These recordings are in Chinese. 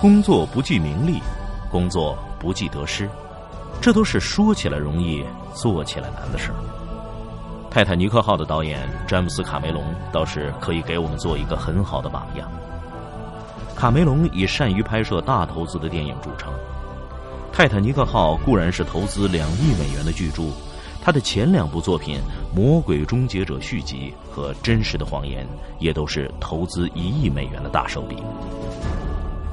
工作不计名利，工作不计得失，这都是说起来容易，做起来难的事儿。泰坦尼克号的导演詹姆斯·卡梅隆倒是可以给我们做一个很好的榜样。卡梅隆以善于拍摄大投资的电影著称，《泰坦尼克号》固然是投资两亿美元的巨著，他的前两部作品《魔鬼终结者》续集和《真实的谎言》也都是投资一亿美元的大手笔。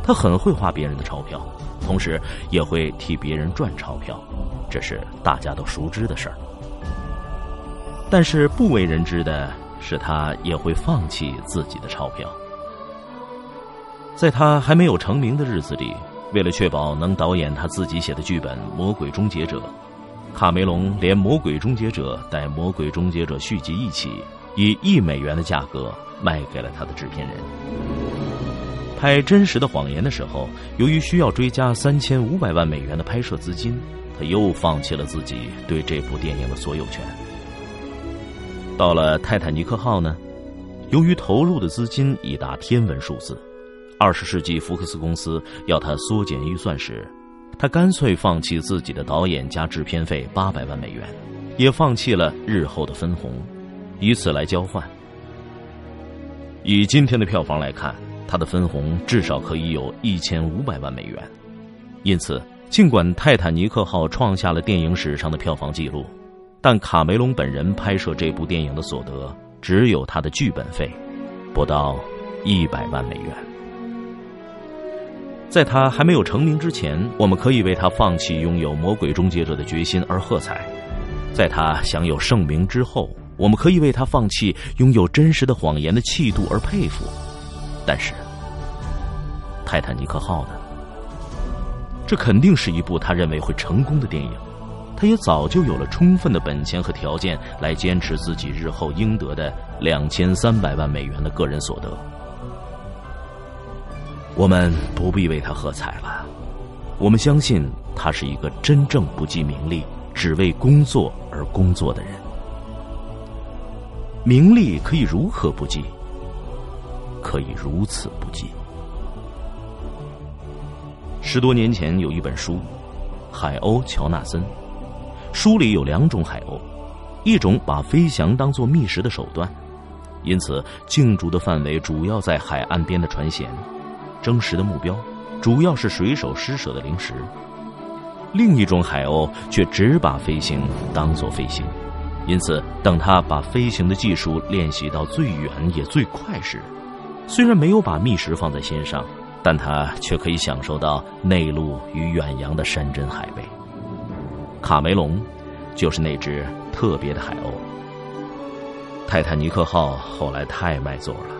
他很会花别人的钞票，同时也会替别人赚钞票，这是大家都熟知的事儿。但是不为人知的是，他也会放弃自己的钞票。在他还没有成名的日子里，为了确保能导演他自己写的剧本《魔鬼终结者》，卡梅隆连《魔鬼终结者》带《魔鬼终结者》续集一起，以一美元的价格卖给了他的制片人。拍《真实的谎言》的时候，由于需要追加三千五百万美元的拍摄资金，他又放弃了自己对这部电影的所有权。到了《泰坦尼克号》呢，由于投入的资金已达天文数字。二十世纪福克斯公司要他缩减预算时，他干脆放弃自己的导演加制片费八百万美元，也放弃了日后的分红，以此来交换。以今天的票房来看，他的分红至少可以有一千五百万美元。因此，尽管《泰坦尼克号》创下了电影史上的票房纪录，但卡梅隆本人拍摄这部电影的所得只有他的剧本费，不到一百万美元。在他还没有成名之前，我们可以为他放弃拥有魔鬼终结者的决心而喝彩；在他享有盛名之后，我们可以为他放弃拥有真实的谎言的气度而佩服。但是，《泰坦尼克号》呢？这肯定是一部他认为会成功的电影，他也早就有了充分的本钱和条件来坚持自己日后应得的两千三百万美元的个人所得。我们不必为他喝彩了，我们相信他是一个真正不计名利、只为工作而工作的人。名利可以如何不计？可以如此不计。十多年前有一本书《海鸥乔纳森》，书里有两种海鸥，一种把飞翔当作觅食的手段，因此竞逐的范围主要在海岸边的船舷。争食的目标，主要是水手施舍的零食。另一种海鸥却只把飞行当作飞行，因此，等他把飞行的技术练习到最远也最快时，虽然没有把觅食放在心上，但他却可以享受到内陆与远洋的山珍海味。卡梅隆，就是那只特别的海鸥。泰坦尼克号后来太卖座了。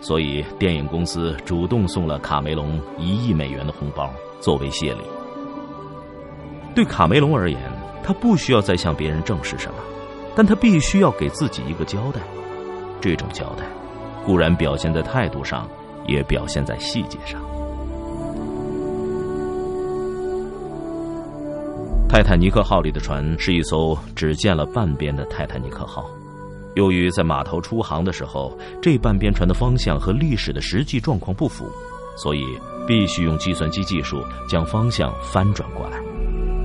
所以，电影公司主动送了卡梅隆一亿美元的红包作为谢礼。对卡梅隆而言，他不需要再向别人证实什么，但他必须要给自己一个交代。这种交代，固然表现在态度上，也表现在细节上。泰坦尼克号里的船是一艘只建了半边的泰坦尼克号。由于在码头出航的时候，这半边船的方向和历史的实际状况不符，所以必须用计算机技术将方向翻转过来。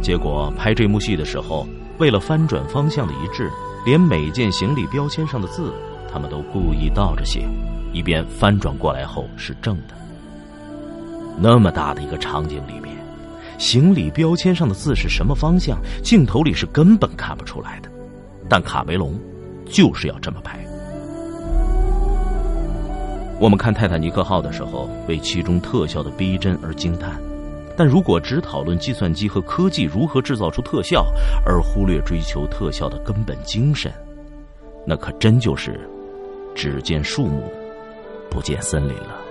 结果拍这幕戏的时候，为了翻转方向的一致，连每件行李标签上的字，他们都故意倒着写，以便翻转过来后是正的。那么大的一个场景里面，行李标签上的字是什么方向，镜头里是根本看不出来的。但卡梅隆。就是要这么拍。我们看《泰坦尼克号》的时候，为其中特效的逼真而惊叹；但如果只讨论计算机和科技如何制造出特效，而忽略追求特效的根本精神，那可真就是只见树木，不见森林了。